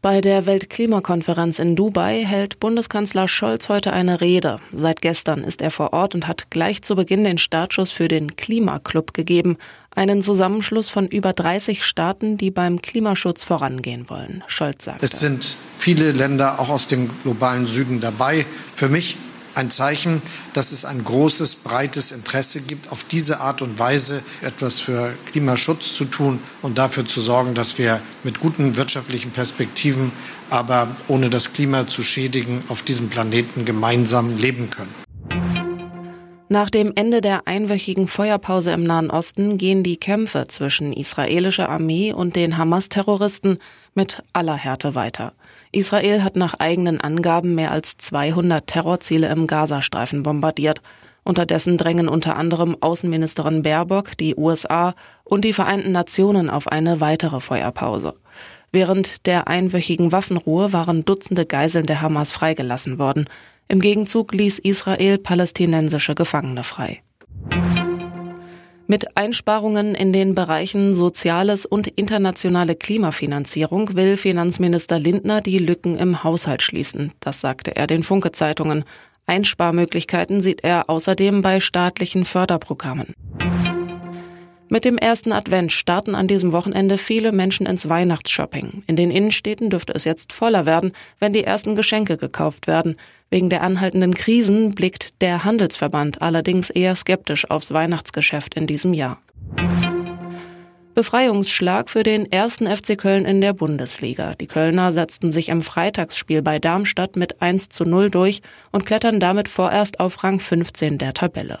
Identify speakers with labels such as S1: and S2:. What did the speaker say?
S1: Bei der Weltklimakonferenz in Dubai hält Bundeskanzler Scholz heute eine Rede. Seit gestern ist er vor Ort und hat gleich zu Beginn den Startschuss für den Klimaclub gegeben, einen Zusammenschluss von über 30 Staaten, die beim Klimaschutz vorangehen wollen. Scholz sagt.
S2: Es sind viele Länder auch aus dem globalen Süden dabei. Für mich ein Zeichen, dass es ein großes, breites Interesse gibt, auf diese Art und Weise etwas für Klimaschutz zu tun und dafür zu sorgen, dass wir mit guten wirtschaftlichen Perspektiven, aber ohne das Klima zu schädigen, auf diesem Planeten gemeinsam leben können.
S1: Nach dem Ende der einwöchigen Feuerpause im Nahen Osten gehen die Kämpfe zwischen israelischer Armee und den Hamas-Terroristen mit aller Härte weiter. Israel hat nach eigenen Angaben mehr als 200 Terrorziele im Gazastreifen bombardiert. Unterdessen drängen unter anderem Außenministerin Baerbock, die USA und die Vereinten Nationen auf eine weitere Feuerpause. Während der einwöchigen Waffenruhe waren Dutzende Geiseln der Hamas freigelassen worden. Im Gegenzug ließ Israel palästinensische Gefangene frei. Mit Einsparungen in den Bereichen Soziales und internationale Klimafinanzierung will Finanzminister Lindner die Lücken im Haushalt schließen. Das sagte er den Funke-Zeitungen. Einsparmöglichkeiten sieht er außerdem bei staatlichen Förderprogrammen. Mit dem ersten Advent starten an diesem Wochenende viele Menschen ins Weihnachtsshopping. In den Innenstädten dürfte es jetzt voller werden, wenn die ersten Geschenke gekauft werden. Wegen der anhaltenden Krisen blickt der Handelsverband allerdings eher skeptisch aufs Weihnachtsgeschäft in diesem Jahr. Befreiungsschlag für den ersten FC Köln in der Bundesliga. Die Kölner setzten sich im Freitagsspiel bei Darmstadt mit 1 zu 0 durch und klettern damit vorerst auf Rang 15 der Tabelle.